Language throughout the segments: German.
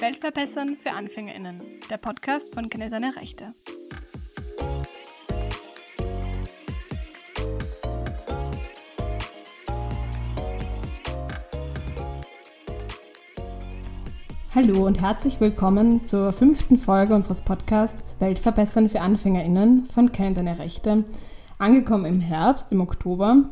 Welt verbessern für AnfängerInnen, der Podcast von Kenne deine Rechte. Hallo und herzlich willkommen zur fünften Folge unseres Podcasts Welt verbessern für AnfängerInnen von Kenne deine Rechte. Angekommen im Herbst, im Oktober,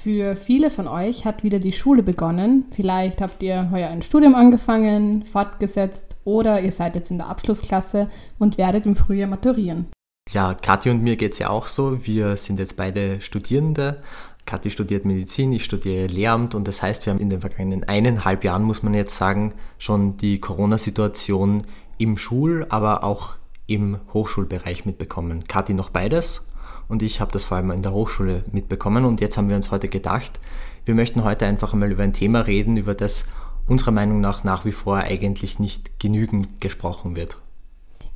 für viele von euch hat wieder die Schule begonnen. Vielleicht habt ihr heuer ein Studium angefangen, fortgesetzt oder ihr seid jetzt in der Abschlussklasse und werdet im Frühjahr maturieren. Ja, Kathi und mir geht es ja auch so. Wir sind jetzt beide Studierende. Kathi studiert Medizin, ich studiere Lehramt und das heißt, wir haben in den vergangenen eineinhalb Jahren, muss man jetzt sagen, schon die Corona-Situation im Schul-, aber auch im Hochschulbereich mitbekommen. Kathi noch beides und ich habe das vor allem in der Hochschule mitbekommen und jetzt haben wir uns heute gedacht, wir möchten heute einfach einmal über ein Thema reden, über das unserer Meinung nach nach wie vor eigentlich nicht genügend gesprochen wird.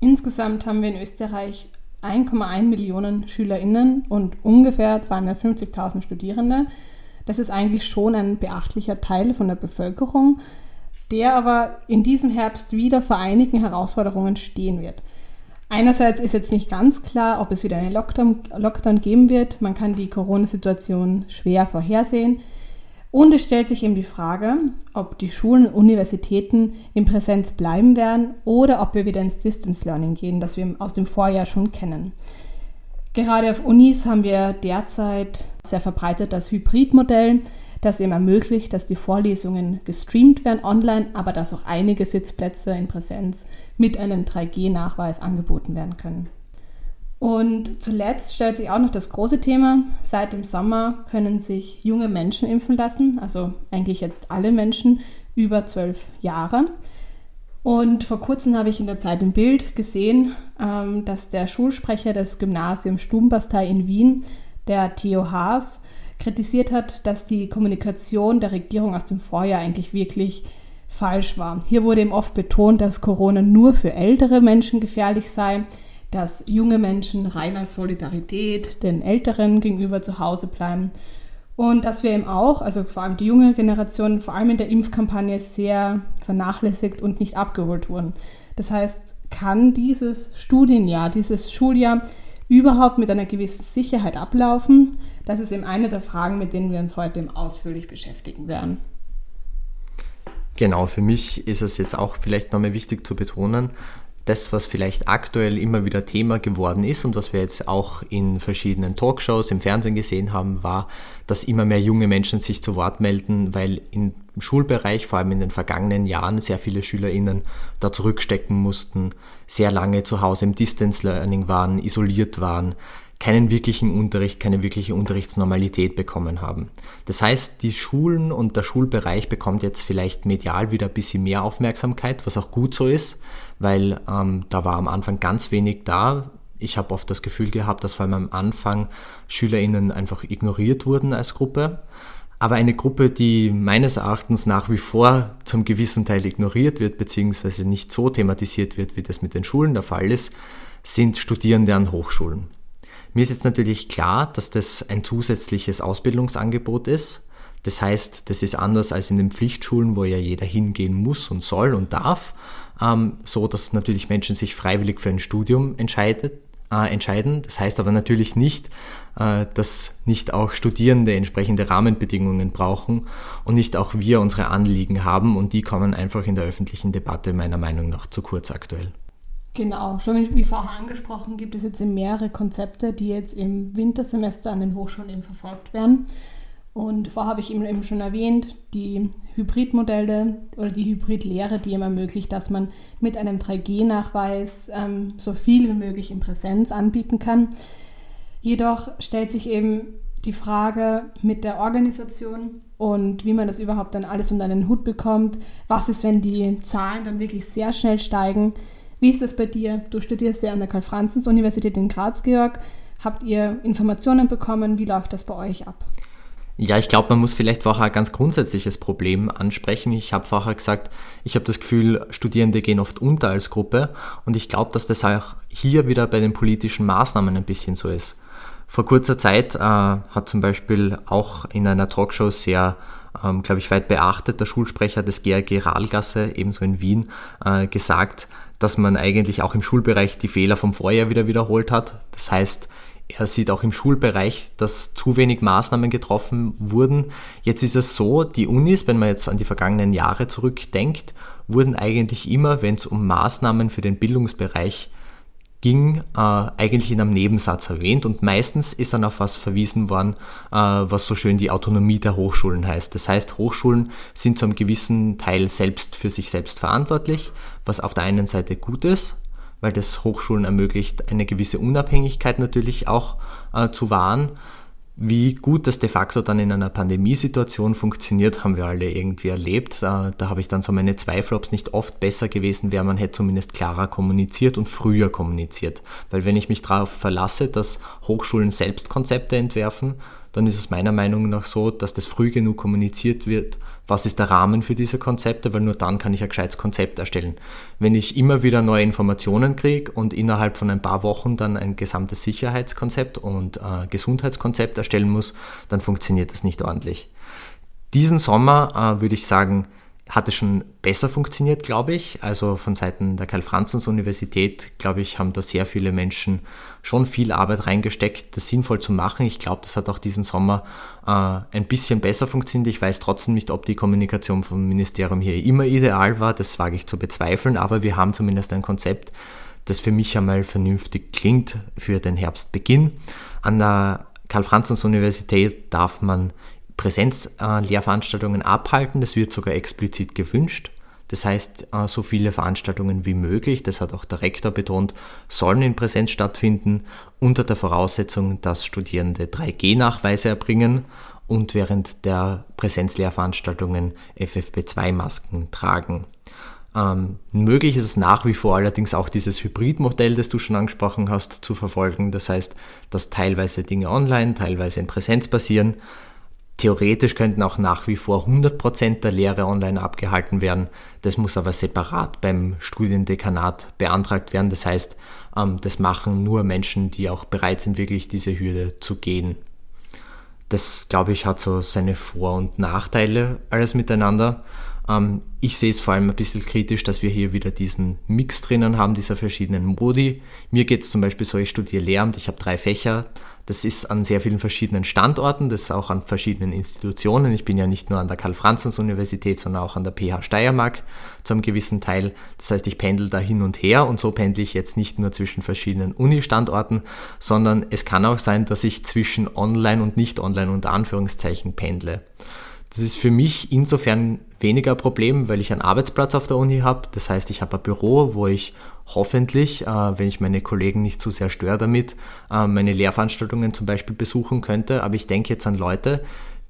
Insgesamt haben wir in Österreich 1,1 Millionen SchülerInnen und ungefähr 250.000 Studierende. Das ist eigentlich schon ein beachtlicher Teil von der Bevölkerung, der aber in diesem Herbst wieder vor einigen Herausforderungen stehen wird. Einerseits ist jetzt nicht ganz klar, ob es wieder einen Lockdown, Lockdown geben wird. Man kann die Corona-Situation schwer vorhersehen. Und es stellt sich eben die Frage, ob die Schulen und Universitäten in Präsenz bleiben werden oder ob wir wieder ins Distance Learning gehen, das wir aus dem Vorjahr schon kennen. Gerade auf Unis haben wir derzeit sehr verbreitet das Hybridmodell das eben ermöglicht, dass die Vorlesungen gestreamt werden online, aber dass auch einige Sitzplätze in Präsenz mit einem 3G-Nachweis angeboten werden können. Und zuletzt stellt sich auch noch das große Thema. Seit dem Sommer können sich junge Menschen impfen lassen, also eigentlich jetzt alle Menschen über zwölf Jahre. Und vor kurzem habe ich in der Zeit im Bild gesehen, ähm, dass der Schulsprecher des Gymnasiums Stubenbastei in Wien, der Theo Haas, kritisiert hat, dass die Kommunikation der Regierung aus dem Vorjahr eigentlich wirklich falsch war. Hier wurde eben oft betont, dass Corona nur für ältere Menschen gefährlich sei, dass junge Menschen reiner Solidarität den Älteren gegenüber zu Hause bleiben und dass wir eben auch, also vor allem die junge Generation, vor allem in der Impfkampagne sehr vernachlässigt und nicht abgeholt wurden. Das heißt, kann dieses Studienjahr, dieses Schuljahr überhaupt mit einer gewissen Sicherheit ablaufen? Das ist eben eine der Fragen, mit denen wir uns heute ausführlich beschäftigen werden. Genau, für mich ist es jetzt auch vielleicht nochmal wichtig zu betonen, das, was vielleicht aktuell immer wieder Thema geworden ist und was wir jetzt auch in verschiedenen Talkshows im Fernsehen gesehen haben, war, dass immer mehr junge Menschen sich zu Wort melden, weil im Schulbereich, vor allem in den vergangenen Jahren, sehr viele SchülerInnen da zurückstecken mussten, sehr lange zu Hause im Distance Learning waren, isoliert waren, keinen wirklichen Unterricht, keine wirkliche Unterrichtsnormalität bekommen haben. Das heißt, die Schulen und der Schulbereich bekommt jetzt vielleicht medial wieder ein bisschen mehr Aufmerksamkeit, was auch gut so ist, weil ähm, da war am Anfang ganz wenig da. Ich habe oft das Gefühl gehabt, dass vor allem am Anfang SchülerInnen einfach ignoriert wurden als Gruppe. Aber eine Gruppe, die meines Erachtens nach wie vor zum gewissen Teil ignoriert wird, beziehungsweise nicht so thematisiert wird, wie das mit den Schulen der Fall ist, sind Studierende an Hochschulen. Mir ist jetzt natürlich klar, dass das ein zusätzliches Ausbildungsangebot ist. Das heißt, das ist anders als in den Pflichtschulen, wo ja jeder hingehen muss und soll und darf, ähm, so dass natürlich Menschen sich freiwillig für ein Studium entscheidet, äh, entscheiden. Das heißt aber natürlich nicht, äh, dass nicht auch Studierende entsprechende Rahmenbedingungen brauchen und nicht auch wir unsere Anliegen haben und die kommen einfach in der öffentlichen Debatte meiner Meinung nach zu kurz aktuell. Genau, schon wie vorher angesprochen, gibt es jetzt mehrere Konzepte, die jetzt im Wintersemester an den Hochschulen verfolgt werden. Und vorher habe ich eben schon erwähnt, die Hybridmodelle oder die Hybridlehre, die eben ermöglicht, dass man mit einem 3G-Nachweis ähm, so viel wie möglich in Präsenz anbieten kann. Jedoch stellt sich eben die Frage mit der Organisation und wie man das überhaupt dann alles unter einen Hut bekommt. Was ist, wenn die Zahlen dann wirklich sehr schnell steigen? Wie ist das bei dir? Du studierst ja an der Karl-Franzens-Universität in Graz, Georg. Habt ihr Informationen bekommen? Wie läuft das bei euch ab? Ja, ich glaube, man muss vielleicht vorher ein ganz grundsätzliches Problem ansprechen. Ich habe vorher gesagt, ich habe das Gefühl, Studierende gehen oft unter als Gruppe und ich glaube, dass das auch hier wieder bei den politischen Maßnahmen ein bisschen so ist. Vor kurzer Zeit äh, hat zum Beispiel auch in einer Talkshow sehr ähm, glaube ich, weit beachteter Schulsprecher des GRG Rahlgasse, ebenso in Wien, äh, gesagt, dass man eigentlich auch im Schulbereich die Fehler vom Vorjahr wieder wiederholt hat. Das heißt, er sieht auch im Schulbereich, dass zu wenig Maßnahmen getroffen wurden. Jetzt ist es so, die Unis, wenn man jetzt an die vergangenen Jahre zurückdenkt, wurden eigentlich immer, wenn es um Maßnahmen für den Bildungsbereich ging, äh, eigentlich in einem Nebensatz erwähnt und meistens ist dann auf was verwiesen worden, äh, was so schön die Autonomie der Hochschulen heißt. Das heißt, Hochschulen sind zu einem gewissen Teil selbst für sich selbst verantwortlich, was auf der einen Seite gut ist, weil das Hochschulen ermöglicht, eine gewisse Unabhängigkeit natürlich auch äh, zu wahren. Wie gut das de facto dann in einer Pandemiesituation funktioniert, haben wir alle irgendwie erlebt. Da, da habe ich dann so meine Zweifel, ob es nicht oft besser gewesen wäre, man hätte zumindest klarer kommuniziert und früher kommuniziert. Weil wenn ich mich darauf verlasse, dass Hochschulen selbst Konzepte entwerfen, dann ist es meiner Meinung nach so, dass das früh genug kommuniziert wird, was ist der Rahmen für diese Konzepte, weil nur dann kann ich ein gescheites Konzept erstellen. Wenn ich immer wieder neue Informationen kriege und innerhalb von ein paar Wochen dann ein gesamtes Sicherheitskonzept und äh, Gesundheitskonzept erstellen muss, dann funktioniert das nicht ordentlich. Diesen Sommer äh, würde ich sagen, hat es schon besser funktioniert, glaube ich. Also von Seiten der Karl-Franzens-Universität, glaube ich, haben da sehr viele Menschen schon viel Arbeit reingesteckt, das sinnvoll zu machen. Ich glaube, das hat auch diesen Sommer äh, ein bisschen besser funktioniert. Ich weiß trotzdem nicht, ob die Kommunikation vom Ministerium hier immer ideal war. Das wage ich zu bezweifeln, aber wir haben zumindest ein Konzept, das für mich einmal vernünftig klingt für den Herbstbeginn. An der Karl-Franzens-Universität darf man Präsenzlehrveranstaltungen abhalten. Das wird sogar explizit gewünscht. Das heißt, äh, so viele Veranstaltungen wie möglich, das hat auch der Rektor betont, sollen in Präsenz stattfinden, unter der Voraussetzung, dass Studierende 3G-Nachweise erbringen und während der Präsenzlehrveranstaltungen FFP2-Masken tragen. Ähm, möglich ist es nach wie vor allerdings auch dieses Hybridmodell, das du schon angesprochen hast, zu verfolgen. Das heißt, dass teilweise Dinge online, teilweise in Präsenz passieren. Theoretisch könnten auch nach wie vor 100% der Lehre online abgehalten werden. Das muss aber separat beim Studiendekanat beantragt werden. Das heißt, ähm, das machen nur Menschen, die auch bereit sind, wirklich diese Hürde zu gehen. Das, glaube ich, hat so seine Vor- und Nachteile alles miteinander. Ähm, ich sehe es vor allem ein bisschen kritisch, dass wir hier wieder diesen Mix drinnen haben, dieser verschiedenen Modi. Mir geht es zum Beispiel so, ich studiere Lehramt, ich habe drei Fächer das ist an sehr vielen verschiedenen Standorten, das ist auch an verschiedenen Institutionen. Ich bin ja nicht nur an der Karl-Franzens-Universität, sondern auch an der PH Steiermark zu einem gewissen Teil. Das heißt, ich pendel da hin und her und so pendle ich jetzt nicht nur zwischen verschiedenen Uni-Standorten, sondern es kann auch sein, dass ich zwischen online und nicht online unter Anführungszeichen pendle. Das ist für mich insofern weniger Problem, weil ich einen Arbeitsplatz auf der Uni habe. Das heißt, ich habe ein Büro, wo ich hoffentlich, äh, wenn ich meine Kollegen nicht zu sehr störe damit, äh, meine Lehrveranstaltungen zum Beispiel besuchen könnte. Aber ich denke jetzt an Leute,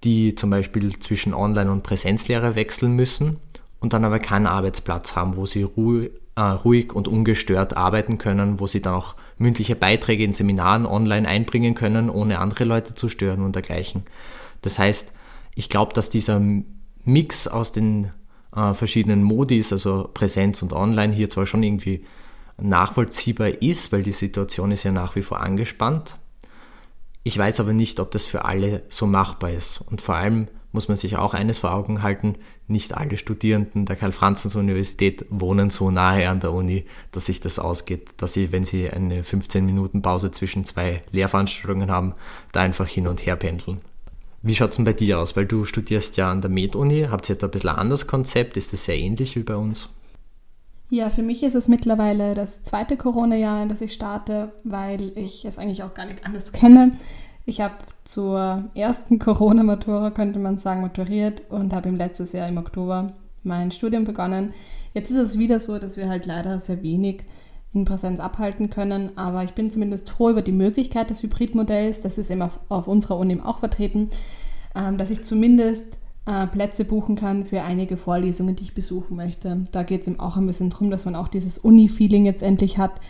die zum Beispiel zwischen Online- und Präsenzlehre wechseln müssen und dann aber keinen Arbeitsplatz haben, wo sie äh, ruhig und ungestört arbeiten können, wo sie dann auch mündliche Beiträge in Seminaren online einbringen können, ohne andere Leute zu stören und dergleichen. Das heißt, ich glaube, dass dieser Mix aus den äh, verschiedenen Modis, also Präsenz und Online, hier zwar schon irgendwie nachvollziehbar ist, weil die Situation ist ja nach wie vor angespannt. Ich weiß aber nicht, ob das für alle so machbar ist. Und vor allem muss man sich auch eines vor Augen halten, nicht alle Studierenden der Karl-Franzens-Universität wohnen so nahe an der Uni, dass sich das ausgeht, dass sie, wenn sie eine 15 Minuten Pause zwischen zwei Lehrveranstaltungen haben, da einfach hin und her pendeln. Wie schaut es denn bei dir aus? Weil du studierst ja an der Med-Uni. Habt ihr da ein bisschen anderes Konzept? Ist das sehr ähnlich wie bei uns? Ja, für mich ist es mittlerweile das zweite Corona-Jahr, in das ich starte, weil ich es eigentlich auch gar nicht anders kenne. Ich habe zur ersten Corona-Matura, könnte man sagen, maturiert und habe im letzten Jahr im Oktober mein Studium begonnen. Jetzt ist es wieder so, dass wir halt leider sehr wenig in Präsenz abhalten können, aber ich bin zumindest froh über die Möglichkeit des Hybridmodells, das ist eben auf, unserer Uni auch vertreten, ähm, dass ich zumindest äh, Plätze buchen kann für einige Vorlesungen, die ich besuchen möchte. Da geht es eben auch ein bisschen darum, dass man auch dieses Uni-Feeling jetzt endlich hat,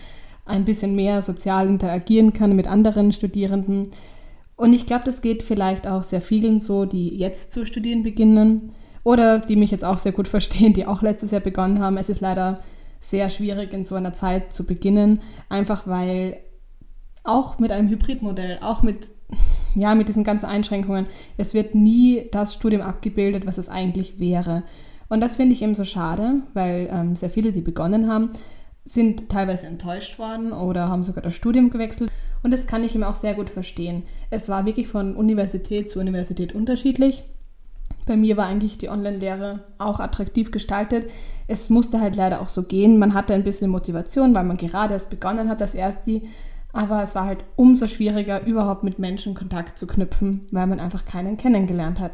ein bisschen mehr sozial interagieren kann mit anderen Studierenden. Und ich glaube, das geht vielleicht auch sehr vielen so, die jetzt zu studieren beginnen oder die mich jetzt auch sehr gut verstehen, die auch letztes Jahr begonnen haben. Es ist leider sehr schwierig in so einer Zeit zu beginnen, einfach weil auch mit einem Hybridmodell, auch mit ja, mit diesen ganzen Einschränkungen, es wird nie das Studium abgebildet, was es eigentlich wäre. Und das finde ich eben so schade, weil ähm, sehr viele, die begonnen haben, sind teilweise enttäuscht worden oder haben sogar das Studium gewechselt. Und das kann ich eben auch sehr gut verstehen. Es war wirklich von Universität zu Universität unterschiedlich. Bei mir war eigentlich die Online-Lehre auch attraktiv gestaltet. Es musste halt leider auch so gehen. Man hatte ein bisschen Motivation, weil man gerade erst begonnen hat, das erste. Aber es war halt umso schwieriger, überhaupt mit Menschen Kontakt zu knüpfen, weil man einfach keinen kennengelernt hat.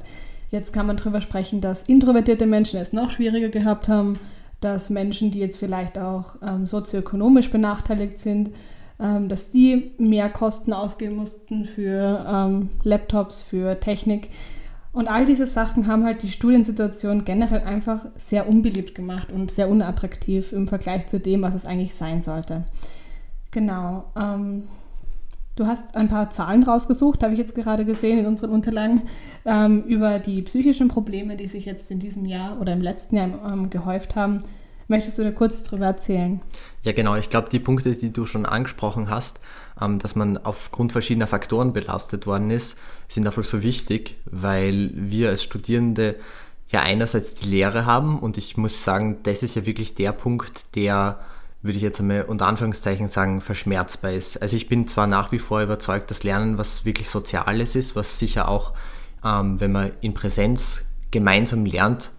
Jetzt kann man darüber sprechen, dass introvertierte Menschen es noch schwieriger gehabt haben, dass Menschen, die jetzt vielleicht auch ähm, sozioökonomisch benachteiligt sind, ähm, dass die mehr Kosten ausgeben mussten für ähm, Laptops, für Technik. Und all diese Sachen haben halt die Studiensituation generell einfach sehr unbeliebt gemacht und sehr unattraktiv im Vergleich zu dem, was es eigentlich sein sollte. Genau. Ähm, du hast ein paar Zahlen rausgesucht, habe ich jetzt gerade gesehen in unseren Unterlagen, ähm, über die psychischen Probleme, die sich jetzt in diesem Jahr oder im letzten Jahr ähm, gehäuft haben. Möchtest du da kurz drüber erzählen? Ja, genau. Ich glaube, die Punkte, die du schon angesprochen hast, dass man aufgrund verschiedener Faktoren belastet worden ist, sind einfach so wichtig, weil wir als Studierende ja einerseits die Lehre haben und ich muss sagen, das ist ja wirklich der Punkt, der würde ich jetzt einmal unter Anführungszeichen sagen, verschmerzbar ist. Also ich bin zwar nach wie vor überzeugt, dass Lernen was wirklich Soziales ist, was sicher auch, ähm, wenn man in Präsenz gemeinsam lernt,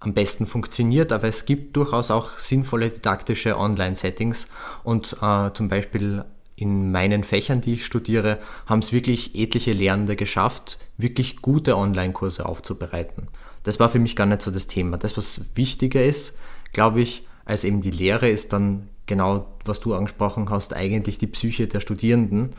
am besten funktioniert, aber es gibt durchaus auch sinnvolle didaktische Online-Settings und äh, zum Beispiel in meinen Fächern, die ich studiere, haben es wirklich etliche Lehrende geschafft, wirklich gute Online-Kurse aufzubereiten. Das war für mich gar nicht so das Thema. Das, was wichtiger ist, glaube ich, als eben die Lehre ist dann genau, was du angesprochen hast, eigentlich die Psyche der Studierenden.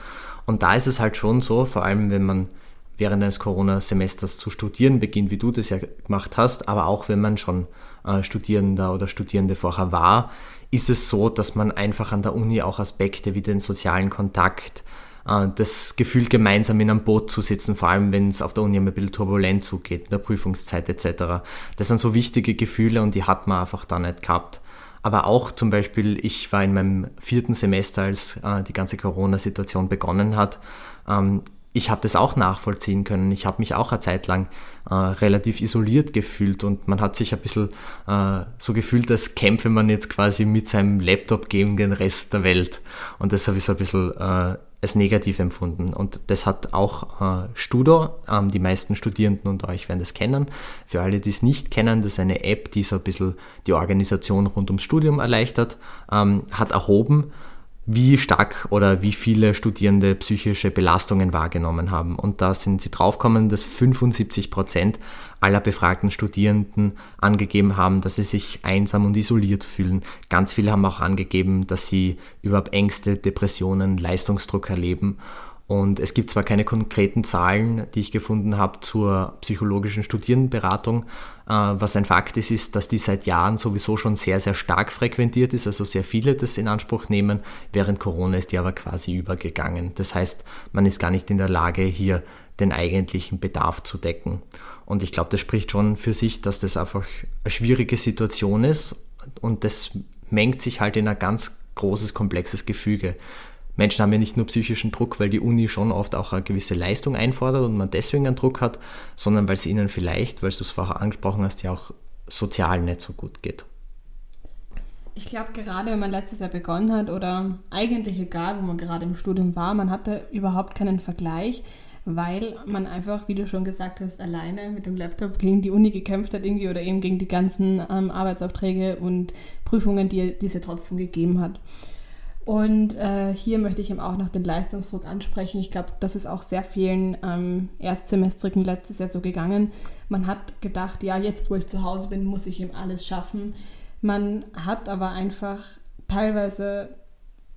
Und da ist es halt schon so, vor allem wenn man während eines Corona-Semesters zu studieren beginnt, wie du das ja gemacht hast, aber auch wenn man schon äh, Studierender oder Studierende vorher war, ist es so, dass man einfach an der Uni auch Aspekte wie den sozialen Kontakt, äh, das Gefühl, gemeinsam in einem Boot zu sitzen, vor allem wenn es auf der Uni ein bisschen turbulent zugeht, in der Prüfungszeit etc. Das sind so wichtige Gefühle und die hat man einfach da nicht gehabt. Aber auch zum Beispiel, ich war in meinem vierten Semester, als äh, die ganze Corona-Situation begonnen hat. Ähm, ich habe das auch nachvollziehen können. Ich habe mich auch eine Zeit lang äh, relativ isoliert gefühlt und man hat sich ein bisschen äh, so gefühlt, als kämpfe man jetzt quasi mit seinem Laptop gegen den Rest der Welt. Und das habe ich so ein bisschen äh, als negativ empfunden. Und das hat auch äh, Studo, ähm, die meisten Studierenden unter euch werden das kennen. Für alle, die es nicht kennen, das ist eine App, die so ein bisschen die Organisation rund ums Studium erleichtert, ähm, hat erhoben, wie stark oder wie viele Studierende psychische Belastungen wahrgenommen haben. Und da sind sie draufgekommen, dass 75 Prozent aller befragten Studierenden angegeben haben, dass sie sich einsam und isoliert fühlen. Ganz viele haben auch angegeben, dass sie überhaupt Ängste, Depressionen, Leistungsdruck erleben. Und es gibt zwar keine konkreten Zahlen, die ich gefunden habe zur psychologischen Studierendenberatung. Äh, was ein Fakt ist, ist, dass die seit Jahren sowieso schon sehr, sehr stark frequentiert ist, also sehr viele das in Anspruch nehmen. Während Corona ist die aber quasi übergegangen. Das heißt, man ist gar nicht in der Lage, hier den eigentlichen Bedarf zu decken. Und ich glaube, das spricht schon für sich, dass das einfach eine schwierige Situation ist und das mengt sich halt in ein ganz großes, komplexes Gefüge. Menschen haben ja nicht nur psychischen Druck, weil die Uni schon oft auch eine gewisse Leistung einfordert und man deswegen einen Druck hat, sondern weil es ihnen vielleicht, weil du es vorher angesprochen hast, ja auch sozial nicht so gut geht. Ich glaube, gerade wenn man letztes Jahr begonnen hat oder eigentlich egal, wo man gerade im Studium war, man hatte überhaupt keinen Vergleich, weil man einfach, wie du schon gesagt hast, alleine mit dem Laptop gegen die Uni gekämpft hat irgendwie oder eben gegen die ganzen ähm, Arbeitsaufträge und Prüfungen, die, die es ja trotzdem gegeben hat. Und äh, hier möchte ich eben auch noch den Leistungsdruck ansprechen. Ich glaube, das ist auch sehr vielen ähm, Erstsemestrigen letztes Jahr so gegangen. Man hat gedacht, ja, jetzt wo ich zu Hause bin, muss ich eben alles schaffen. Man hat aber einfach teilweise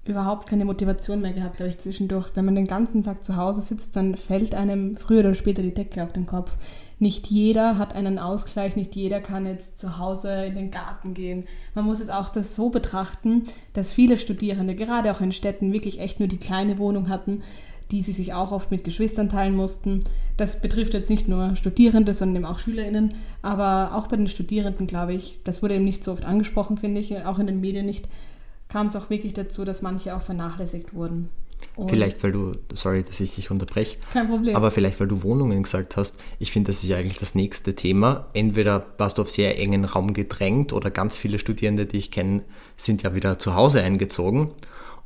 überhaupt keine Motivation mehr gehabt, glaube ich, zwischendurch. Wenn man den ganzen Tag zu Hause sitzt, dann fällt einem früher oder später die Decke auf den Kopf. Nicht jeder hat einen Ausgleich, nicht jeder kann jetzt zu Hause in den Garten gehen. Man muss es auch das so betrachten, dass viele Studierende, gerade auch in Städten, wirklich echt nur die kleine Wohnung hatten, die sie sich auch oft mit Geschwistern teilen mussten. Das betrifft jetzt nicht nur Studierende, sondern eben auch SchülerInnen. Aber auch bei den Studierenden, glaube ich, das wurde eben nicht so oft angesprochen, finde ich, auch in den Medien nicht, kam es auch wirklich dazu, dass manche auch vernachlässigt wurden. Und vielleicht, weil du, sorry, dass ich dich unterbreche. Kein Problem. Aber vielleicht, weil du Wohnungen gesagt hast. Ich finde, das ist ja eigentlich das nächste Thema. Entweder warst du auf sehr engen Raum gedrängt oder ganz viele Studierende, die ich kenne, sind ja wieder zu Hause eingezogen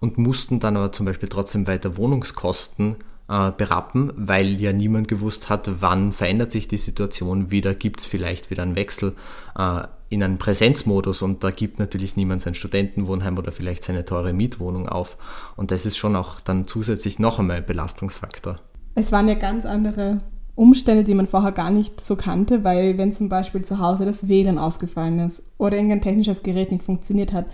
und mussten dann aber zum Beispiel trotzdem weiter Wohnungskosten äh, berappen, weil ja niemand gewusst hat, wann verändert sich die Situation wieder, gibt es vielleicht wieder einen Wechsel äh, in einen Präsenzmodus und da gibt natürlich niemand sein Studentenwohnheim oder vielleicht seine teure Mietwohnung auf. Und das ist schon auch dann zusätzlich noch einmal ein Belastungsfaktor. Es waren ja ganz andere Umstände, die man vorher gar nicht so kannte, weil wenn zum Beispiel zu Hause das WLAN ausgefallen ist oder irgendein technisches Gerät nicht funktioniert hat,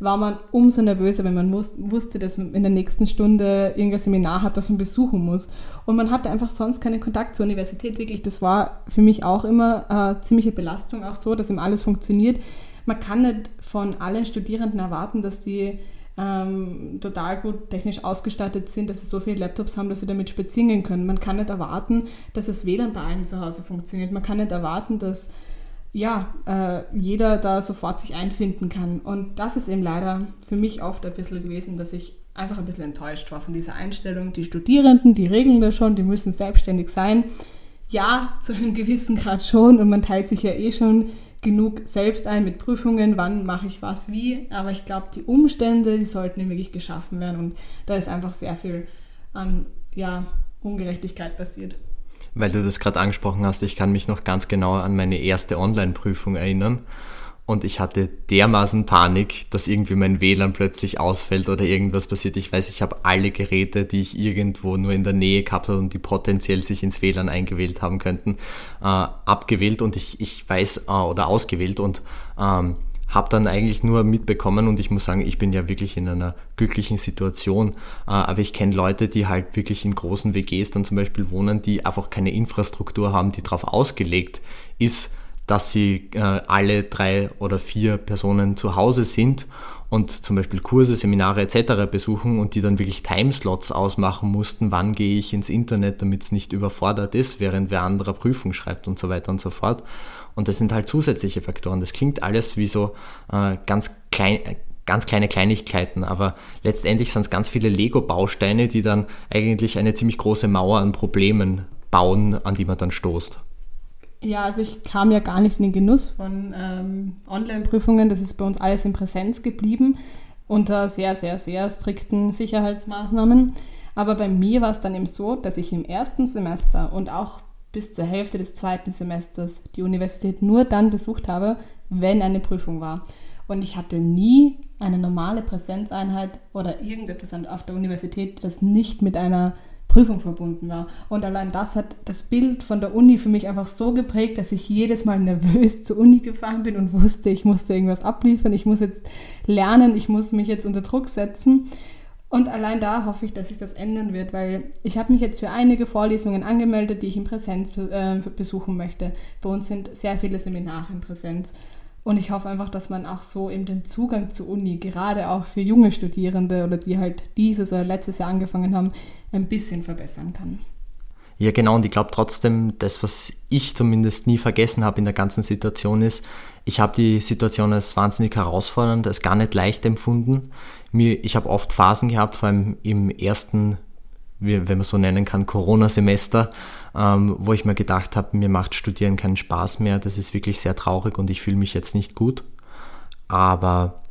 war man umso nervöser, wenn man wusste, dass man in der nächsten Stunde irgendein Seminar hat, das man besuchen muss. Und man hatte einfach sonst keinen Kontakt zur Universität. Wirklich, das war für mich auch immer äh, ziemliche Belastung, auch so, dass ihm alles funktioniert. Man kann nicht von allen Studierenden erwarten, dass die ähm, total gut technisch ausgestattet sind, dass sie so viele Laptops haben, dass sie damit spazieren gehen können. Man kann nicht erwarten, dass das WLAN bei allen zu Hause funktioniert. Man kann nicht erwarten, dass ja, äh, jeder da sofort sich einfinden kann. Und das ist eben leider für mich oft ein bisschen gewesen, dass ich einfach ein bisschen enttäuscht war von dieser Einstellung. Die Studierenden, die regeln das schon, die müssen selbstständig sein. Ja, zu einem gewissen Grad schon und man teilt sich ja eh schon genug selbst ein mit Prüfungen, wann mache ich was wie. Aber ich glaube, die Umstände, die sollten wirklich geschaffen werden und da ist einfach sehr viel an ja, Ungerechtigkeit passiert. Weil du das gerade angesprochen hast, ich kann mich noch ganz genau an meine erste Online-Prüfung erinnern. Und ich hatte dermaßen Panik, dass irgendwie mein WLAN plötzlich ausfällt oder irgendwas passiert. Ich weiß, ich habe alle Geräte, die ich irgendwo nur in der Nähe gehabt habe und die potenziell sich ins WLAN eingewählt haben könnten, äh, abgewählt und ich, ich weiß, äh, oder ausgewählt und ähm, habe dann eigentlich nur mitbekommen und ich muss sagen, ich bin ja wirklich in einer glücklichen Situation, äh, aber ich kenne Leute, die halt wirklich in großen WGs dann zum Beispiel wohnen, die einfach keine Infrastruktur haben, die darauf ausgelegt ist, dass sie äh, alle drei oder vier Personen zu Hause sind und zum Beispiel Kurse, Seminare etc. besuchen und die dann wirklich Timeslots ausmachen mussten, wann gehe ich ins Internet, damit es nicht überfordert ist, während wer anderer Prüfung schreibt und so weiter und so fort. Und das sind halt zusätzliche Faktoren. Das klingt alles wie so äh, ganz klein, ganz kleine Kleinigkeiten, aber letztendlich sind es ganz viele Lego-Bausteine, die dann eigentlich eine ziemlich große Mauer an Problemen bauen, an die man dann stoßt. Ja, also ich kam ja gar nicht in den Genuss von ähm, Online-Prüfungen. Das ist bei uns alles in Präsenz geblieben, unter sehr, sehr, sehr strikten Sicherheitsmaßnahmen. Aber bei mir war es dann eben so, dass ich im ersten Semester und auch bis zur Hälfte des zweiten Semesters die Universität nur dann besucht habe, wenn eine Prüfung war. Und ich hatte nie eine normale Präsenzeinheit oder irgendetwas auf der Universität, das nicht mit einer Prüfung verbunden war. Und allein das hat das Bild von der Uni für mich einfach so geprägt, dass ich jedes Mal nervös zur Uni gefahren bin und wusste, ich musste irgendwas abliefern, ich muss jetzt lernen, ich muss mich jetzt unter Druck setzen. Und allein da hoffe ich, dass sich das ändern wird, weil ich habe mich jetzt für einige Vorlesungen angemeldet, die ich in Präsenz äh, besuchen möchte. Bei uns sind sehr viele Seminare in Präsenz. Und ich hoffe einfach, dass man auch so eben den Zugang zur Uni, gerade auch für junge Studierende oder die halt dieses oder letztes Jahr angefangen haben, ein bisschen verbessern kann. Ja, genau. Und ich glaube trotzdem, das, was ich zumindest nie vergessen habe in der ganzen Situation ist, ich habe die Situation als wahnsinnig herausfordernd, als gar nicht leicht empfunden mir, ich habe oft Phasen gehabt, vor allem im ersten, wenn man so nennen kann, Corona-Semester, ähm, wo ich mir gedacht habe, mir macht Studieren keinen Spaß mehr, das ist wirklich sehr traurig und ich fühle mich jetzt nicht gut. Aber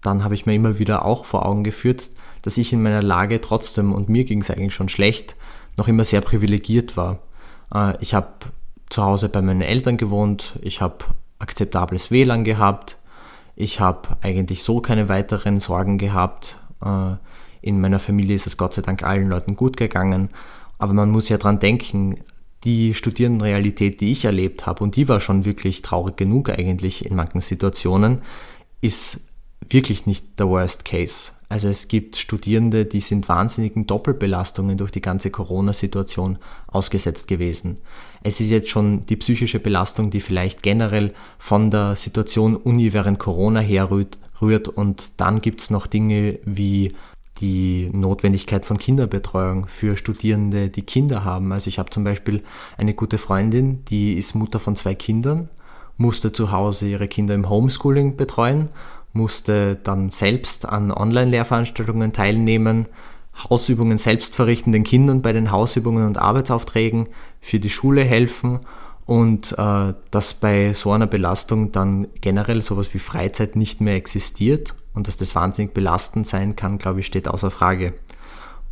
dann habe ich mir immer wieder auch vor Augen geführt, dass ich in meiner Lage trotzdem, und mir ging es eigentlich schon schlecht, noch immer sehr privilegiert war. Äh, ich habe zu Hause bei meinen Eltern gewohnt, ich habe akzeptables WLAN gehabt, ich habe eigentlich so keine weiteren Sorgen gehabt. Äh, in meiner Familie ist es Gott sei Dank allen Leuten gut gegangen. Aber man muss ja dran denken, die Studierendenrealität, die ich erlebt habe, und die war schon wirklich traurig genug eigentlich in manchen Situationen, ist wirklich nicht der Worst Case. Also es gibt Studierende, die sind wahnsinnigen Doppelbelastungen durch die ganze Corona-Situation ausgesetzt gewesen. Es ist jetzt schon die psychische Belastung, die vielleicht generell von der Situation Uni während Corona herrührt und dann gibt es noch Dinge wie die Notwendigkeit von Kinderbetreuung für Studierende, die Kinder haben. Also ich habe zum Beispiel eine gute Freundin, die ist Mutter von zwei Kindern, musste zu Hause ihre Kinder im Homeschooling betreuen musste dann selbst an Online-Lehrveranstaltungen teilnehmen, Hausübungen selbst verrichten den Kindern bei den Hausübungen und Arbeitsaufträgen, für die Schule helfen und äh, dass bei so einer Belastung dann generell sowas wie Freizeit nicht mehr existiert und dass das wahnsinnig belastend sein kann, glaube ich, steht außer Frage.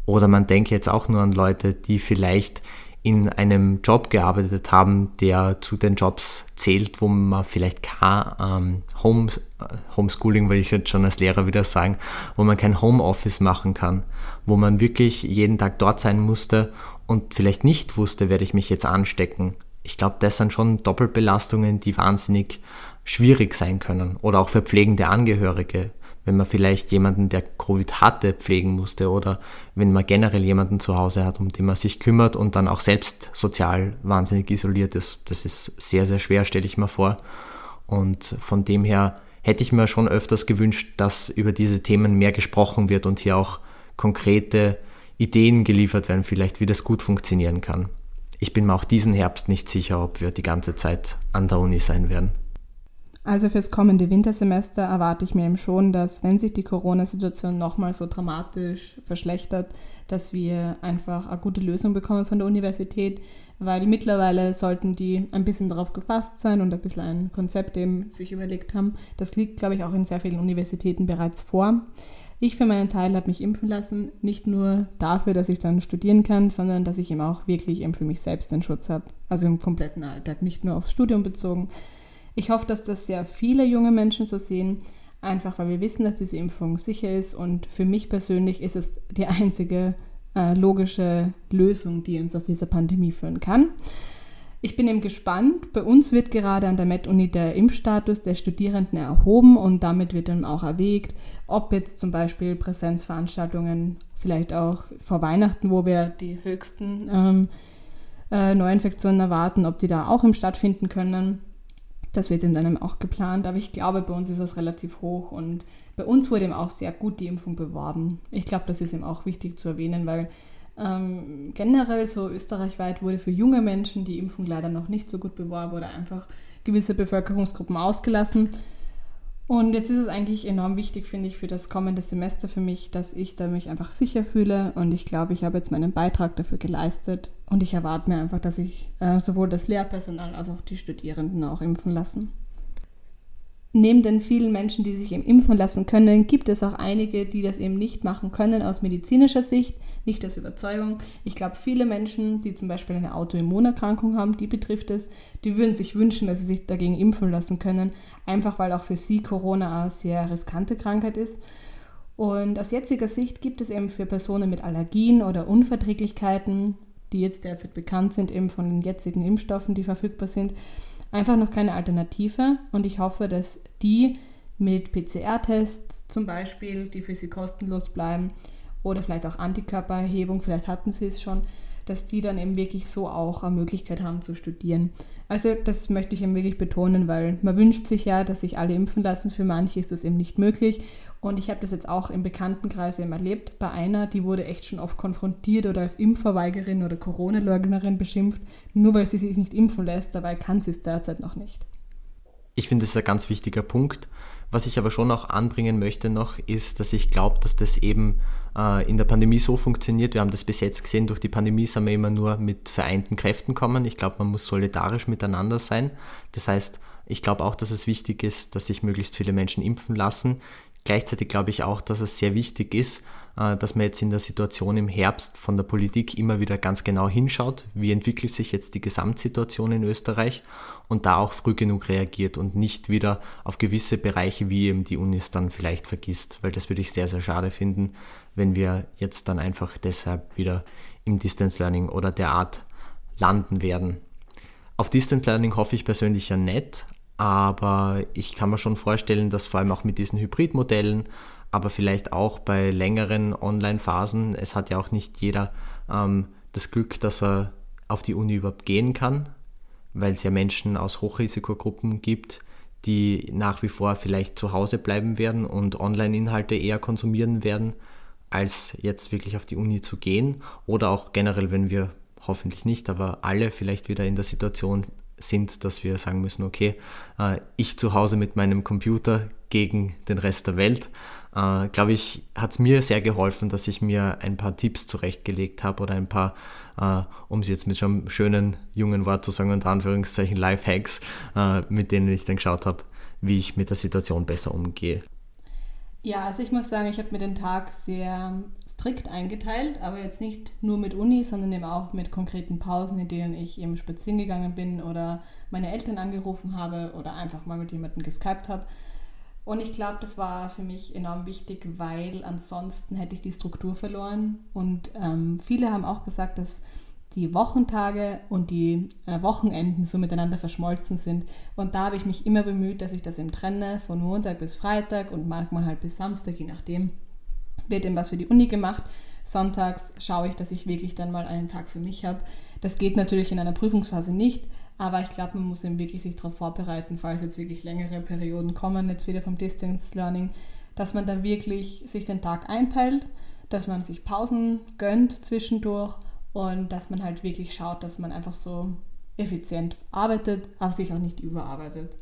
Oder man denke jetzt auch nur an Leute, die vielleicht in einem Job gearbeitet haben, der zu den Jobs zählt, wo man vielleicht kein ähm, Home, äh, Homeschooling, will ich jetzt schon als Lehrer wieder sagen, wo man kein Homeoffice machen kann, wo man wirklich jeden Tag dort sein musste und vielleicht nicht wusste, werde ich mich jetzt anstecken. Ich glaube, das sind schon Doppelbelastungen, die wahnsinnig schwierig sein können. Oder auch für pflegende Angehörige wenn man vielleicht jemanden, der Covid hatte, pflegen musste oder wenn man generell jemanden zu Hause hat, um den man sich kümmert und dann auch selbst sozial wahnsinnig isoliert ist. Das ist sehr, sehr schwer, stelle ich mir vor. Und von dem her hätte ich mir schon öfters gewünscht, dass über diese Themen mehr gesprochen wird und hier auch konkrete Ideen geliefert werden, vielleicht wie das gut funktionieren kann. Ich bin mir auch diesen Herbst nicht sicher, ob wir die ganze Zeit an der Uni sein werden. Also fürs kommende Wintersemester erwarte ich mir eben schon, dass wenn sich die Corona-Situation nochmal so dramatisch verschlechtert, dass wir einfach eine gute Lösung bekommen von der Universität, weil mittlerweile sollten die ein bisschen darauf gefasst sein und ein bisschen ein Konzept eben sich überlegt haben. Das liegt, glaube ich, auch in sehr vielen Universitäten bereits vor. Ich für meinen Teil habe mich impfen lassen, nicht nur dafür, dass ich dann studieren kann, sondern dass ich eben auch wirklich eben für mich selbst den Schutz habe. Also im kompletten Alltag, nicht nur aufs Studium bezogen, ich hoffe, dass das sehr viele junge Menschen so sehen, einfach weil wir wissen, dass diese Impfung sicher ist und für mich persönlich ist es die einzige äh, logische Lösung, die uns aus dieser Pandemie führen kann. Ich bin eben gespannt. Bei uns wird gerade an der Med-Uni der Impfstatus der Studierenden erhoben und damit wird dann auch erwägt, ob jetzt zum Beispiel Präsenzveranstaltungen, vielleicht auch vor Weihnachten, wo wir die höchsten ähm, äh, Neuinfektionen erwarten, ob die da auch im stattfinden können. Das wird dann auch geplant, aber ich glaube, bei uns ist das relativ hoch und bei uns wurde eben auch sehr gut die Impfung beworben. Ich glaube, das ist eben auch wichtig zu erwähnen, weil ähm, generell so österreichweit wurde für junge Menschen die Impfung leider noch nicht so gut beworben oder einfach gewisse Bevölkerungsgruppen ausgelassen. Und jetzt ist es eigentlich enorm wichtig, finde ich, für das kommende Semester für mich, dass ich da mich einfach sicher fühle. Und ich glaube, ich habe jetzt meinen Beitrag dafür geleistet. Und ich erwarte mir einfach, dass ich äh, sowohl das Lehrpersonal als auch die Studierenden auch impfen lassen. Neben den vielen Menschen, die sich eben impfen lassen können, gibt es auch einige, die das eben nicht machen können aus medizinischer Sicht, nicht aus Überzeugung. Ich glaube, viele Menschen, die zum Beispiel eine Autoimmunerkrankung haben, die betrifft es, die würden sich wünschen, dass sie sich dagegen impfen lassen können, einfach weil auch für sie Corona eine sehr riskante Krankheit ist. Und aus jetziger Sicht gibt es eben für Personen mit Allergien oder Unverträglichkeiten, die jetzt derzeit bekannt sind, eben von den jetzigen Impfstoffen, die verfügbar sind, einfach noch keine Alternative und ich hoffe, dass die mit PCR-Tests zum Beispiel, die für sie kostenlos bleiben oder vielleicht auch Antikörpererhebung, vielleicht hatten sie es schon, dass die dann eben wirklich so auch eine Möglichkeit haben zu studieren. Also das möchte ich eben wirklich betonen, weil man wünscht sich ja, dass sich alle impfen lassen. Für manche ist das eben nicht möglich. Und ich habe das jetzt auch im Bekanntenkreis eben erlebt. Bei einer, die wurde echt schon oft konfrontiert oder als Impfverweigerin oder Corona-Leugnerin beschimpft, nur weil sie sich nicht impfen lässt. Dabei kann sie es derzeit noch nicht. Ich finde, das ist ein ganz wichtiger Punkt. Was ich aber schon auch anbringen möchte noch, ist, dass ich glaube, dass das eben äh, in der Pandemie so funktioniert. Wir haben das bis jetzt gesehen, durch die Pandemie sind wir immer nur mit vereinten Kräften kommen. Ich glaube, man muss solidarisch miteinander sein. Das heißt, ich glaube auch, dass es wichtig ist, dass sich möglichst viele Menschen impfen lassen. Gleichzeitig glaube ich auch, dass es sehr wichtig ist, äh, dass man jetzt in der Situation im Herbst von der Politik immer wieder ganz genau hinschaut, wie entwickelt sich jetzt die Gesamtsituation in Österreich und da auch früh genug reagiert und nicht wieder auf gewisse Bereiche wie eben die Unis dann vielleicht vergisst, weil das würde ich sehr, sehr schade finden, wenn wir jetzt dann einfach deshalb wieder im Distance Learning oder der Art landen werden. Auf Distance Learning hoffe ich persönlich ja nicht, aber ich kann mir schon vorstellen, dass vor allem auch mit diesen Hybridmodellen, aber vielleicht auch bei längeren Online-Phasen, es hat ja auch nicht jeder ähm, das Glück, dass er auf die Uni überhaupt gehen kann, weil es ja Menschen aus Hochrisikogruppen gibt, die nach wie vor vielleicht zu Hause bleiben werden und Online-Inhalte eher konsumieren werden, als jetzt wirklich auf die Uni zu gehen. Oder auch generell, wenn wir hoffentlich nicht, aber alle vielleicht wieder in der Situation sind, dass wir sagen müssen, okay, äh, ich zu Hause mit meinem Computer gegen den Rest der Welt. äh, glaube ich, hat es mir sehr geholfen, dass ich mir ein paar Tipps zurechtgelegt habe oder ein paar, äh, um es jetzt mit so einem schönen jungen Wort zu sagen, unter Anführungszeichen Lifehacks, mit denen ich dann geschaut habe, wie ich mit der Situation besser umgehe. Ja, also ich muss sagen, ich habe mir den Tag sehr strikt eingeteilt, aber jetzt nicht nur mit Uni, sondern eben auch mit konkreten Pausen, in denen ich eben spazieren gegangen bin oder meine Eltern angerufen habe oder einfach mal mit jemandem geskypt habe. Und ich glaube, das war für mich enorm wichtig, weil ansonsten hätte ich die Struktur verloren. Und ähm, viele haben auch gesagt, dass die Wochentage und die äh, Wochenenden so miteinander verschmolzen sind. Und da habe ich mich immer bemüht, dass ich das eben trenne, von Montag bis Freitag und manchmal halt bis Samstag, je nachdem, wird eben was für die Uni gemacht. Sonntags schaue ich, dass ich wirklich dann mal einen Tag für mich habe. Das geht natürlich in einer Prüfungsphase nicht, aber ich glaube, man muss eben wirklich sich darauf vorbereiten, falls jetzt wirklich längere Perioden kommen, jetzt wieder vom Distance Learning, dass man da wirklich sich den Tag einteilt, dass man sich Pausen gönnt zwischendurch und dass man halt wirklich schaut, dass man einfach so effizient arbeitet, aber sich auch nicht überarbeitet.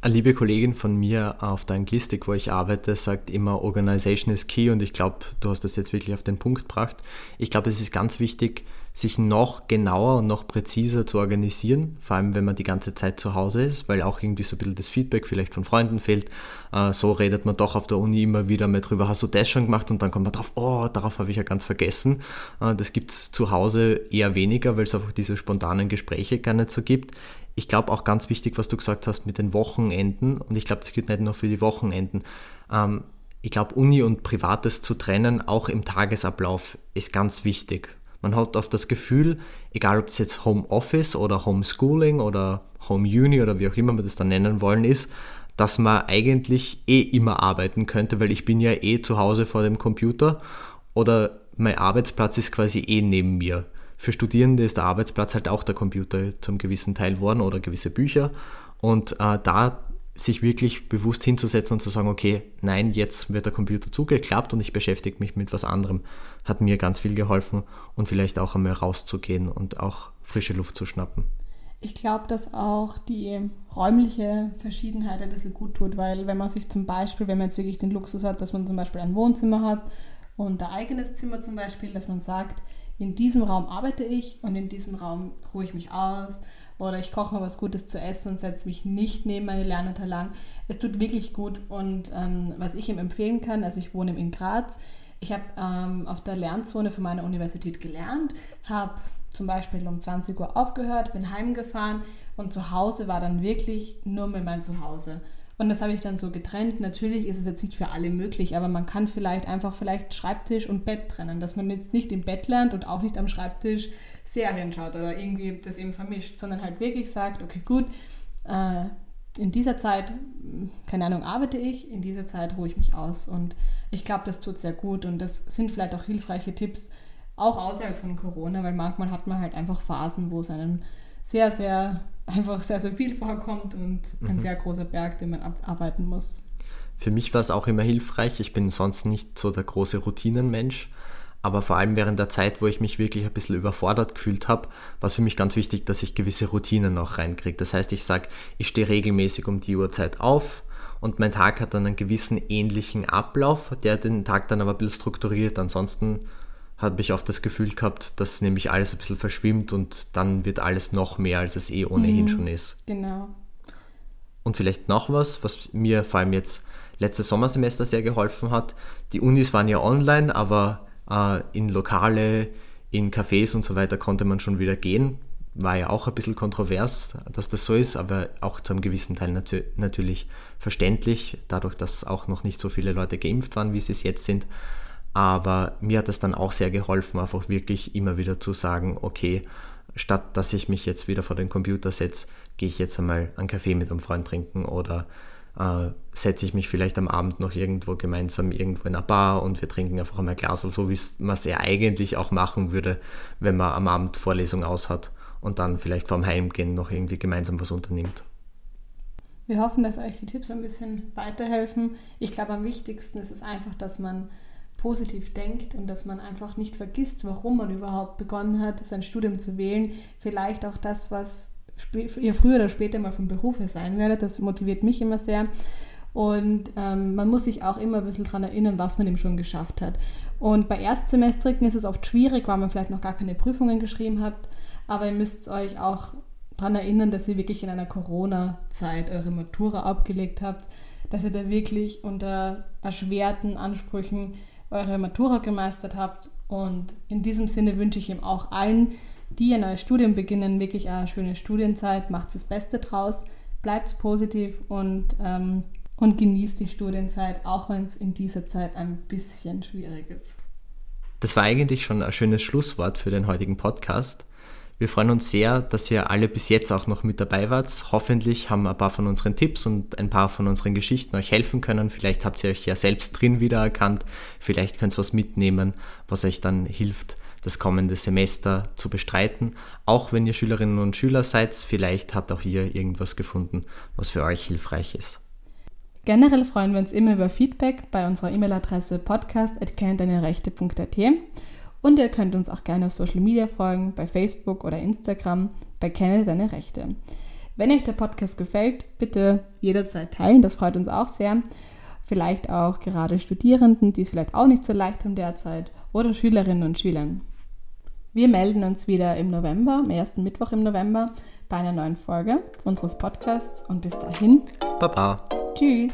Eine liebe Kollegin von mir auf der Anglistik, wo ich arbeite, sagt immer, Organization is key und ich glaube, du hast das jetzt wirklich auf den Punkt gebracht. Ich glaube, es ist ganz wichtig, sich noch genauer und noch präziser zu organisieren, vor allem wenn man die ganze Zeit zu Hause ist, weil auch irgendwie so ein bisschen das Feedback vielleicht von Freunden fehlt. Äh, so redet man doch auf der Uni immer wieder mal drüber, hast du das schon gemacht und dann kommt man drauf, oh, darauf habe ich ja ganz vergessen. Äh, das gibt es zu Hause eher weniger, weil es einfach diese spontanen Gespräche gar nicht so gibt. Ich glaube auch ganz wichtig, was du gesagt hast mit den Wochenenden und ich glaube, das gilt nicht nur für die Wochenenden. Ähm, ich glaube, Uni und Privates zu trennen, auch im Tagesablauf, ist ganz wichtig man hat oft das Gefühl, egal ob es jetzt Homeoffice oder Homeschooling oder Home Uni oder wie auch immer wir das dann nennen wollen ist, dass man eigentlich eh immer arbeiten könnte, weil ich bin ja eh zu Hause vor dem Computer oder mein Arbeitsplatz ist quasi eh neben mir. Für Studierende ist der Arbeitsplatz halt auch der Computer zum gewissen Teil worden oder gewisse Bücher. Und äh, da sich wirklich bewusst hinzusetzen und zu sagen, okay, nein, jetzt wird der Computer zugeklappt und ich beschäftige mich mit was anderem, hat mir ganz viel geholfen und vielleicht auch einmal rauszugehen und auch frische Luft zu schnappen. Ich glaube, dass auch die räumliche Verschiedenheit ein bisschen gut tut, weil wenn man sich zum Beispiel, wenn man jetzt wirklich den Luxus hat, dass man zum Beispiel ein Wohnzimmer hat und ein eigenes Zimmer zum Beispiel, dass man sagt, in diesem Raum arbeite ich und in diesem Raum ruhe ich mich aus oder ich koche was Gutes zu essen und setze mich nicht neben meine Lernunterlagen. Es tut wirklich gut und ähm, was ich ihm empfehlen kann, also ich wohne in Graz, ich habe ähm, auf der Lernzone von meiner Universität gelernt, habe zum Beispiel um 20 Uhr aufgehört, bin heimgefahren und zu Hause war dann wirklich nur mehr mein Zuhause. Und das habe ich dann so getrennt. Natürlich ist es jetzt nicht für alle möglich, aber man kann vielleicht einfach vielleicht Schreibtisch und Bett trennen, dass man jetzt nicht im Bett lernt und auch nicht am Schreibtisch Serien schaut oder irgendwie das eben vermischt, sondern halt wirklich sagt, okay, gut, äh, in dieser Zeit, keine Ahnung, arbeite ich, in dieser Zeit ruhe ich mich aus. Und ich glaube, das tut sehr gut und das sind vielleicht auch hilfreiche Tipps, auch außerhalb von Corona, weil manchmal hat man halt einfach Phasen, wo es einem sehr, sehr, einfach sehr, sehr viel vorkommt und mhm. ein sehr großer Berg, den man abarbeiten muss. Für mich war es auch immer hilfreich. Ich bin sonst nicht so der große Routinenmensch. Aber vor allem während der Zeit, wo ich mich wirklich ein bisschen überfordert gefühlt habe, war es für mich ganz wichtig, dass ich gewisse Routinen noch reinkriege. Das heißt, ich sage, ich stehe regelmäßig um die Uhrzeit auf und mein Tag hat dann einen gewissen ähnlichen Ablauf, der den Tag dann aber ein bisschen strukturiert. Ansonsten habe ich oft das Gefühl gehabt, dass nämlich alles ein bisschen verschwimmt und dann wird alles noch mehr, als es eh ohnehin mhm, schon ist. Genau. Und vielleicht noch was, was mir vor allem jetzt letztes Sommersemester sehr geholfen hat. Die Unis waren ja online, aber äh, in Lokale, in Cafés und so weiter konnte man schon wieder gehen. War ja auch ein bisschen kontrovers, dass das so ist, aber auch zu einem gewissen Teil nat natürlich verständlich, dadurch, dass auch noch nicht so viele Leute geimpft waren, wie sie es jetzt sind. Aber mir hat es dann auch sehr geholfen, einfach wirklich immer wieder zu sagen, okay, statt dass ich mich jetzt wieder vor den Computer setze, gehe ich jetzt einmal einen Kaffee mit einem Freund trinken oder äh, setze ich mich vielleicht am Abend noch irgendwo gemeinsam irgendwo in einer Bar und wir trinken einfach einmal Glas, so wie man es ja eigentlich auch machen würde, wenn man am Abend Vorlesung aus hat und dann vielleicht vorm Heimgehen noch irgendwie gemeinsam was unternimmt. Wir hoffen, dass euch die Tipps ein bisschen weiterhelfen. Ich glaube, am wichtigsten ist es einfach, dass man positiv denkt und dass man einfach nicht vergisst, warum man überhaupt begonnen hat, sein Studium zu wählen. Vielleicht auch das, was ihr früher oder später mal vom Beruf her sein werdet. Das motiviert mich immer sehr. Und ähm, man muss sich auch immer ein bisschen daran erinnern, was man eben schon geschafft hat. Und bei Erstsemestrigen ist es oft schwierig, weil man vielleicht noch gar keine Prüfungen geschrieben hat. Aber ihr müsst euch auch daran erinnern, dass ihr wirklich in einer Corona-Zeit eure Matura abgelegt habt, dass ihr da wirklich unter erschwerten Ansprüchen eure Matura gemeistert habt. Und in diesem Sinne wünsche ich ihm auch allen, die ein neues Studium beginnen, wirklich eine schöne Studienzeit. Macht das Beste draus, bleibt positiv und, ähm, und genießt die Studienzeit, auch wenn es in dieser Zeit ein bisschen schwierig ist. Das war eigentlich schon ein schönes Schlusswort für den heutigen Podcast. Wir freuen uns sehr, dass ihr alle bis jetzt auch noch mit dabei wart. Hoffentlich haben ein paar von unseren Tipps und ein paar von unseren Geschichten euch helfen können. Vielleicht habt ihr euch ja selbst drin wiedererkannt. Vielleicht könnt ihr was mitnehmen, was euch dann hilft, das kommende Semester zu bestreiten. Auch wenn ihr Schülerinnen und Schüler seid, vielleicht habt auch ihr irgendwas gefunden, was für euch hilfreich ist. Generell freuen wir uns immer über Feedback bei unserer E-Mail-Adresse podcast.kenndeinerechte.at und ihr könnt uns auch gerne auf Social Media folgen, bei Facebook oder Instagram, bei Kenne deine Rechte. Wenn euch der Podcast gefällt, bitte jederzeit teilen, das freut uns auch sehr. Vielleicht auch gerade Studierenden, die es vielleicht auch nicht so leicht haben derzeit, oder Schülerinnen und Schülern. Wir melden uns wieder im November, am ersten Mittwoch im November, bei einer neuen Folge unseres Podcasts und bis dahin. Baba. Tschüss.